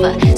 lover.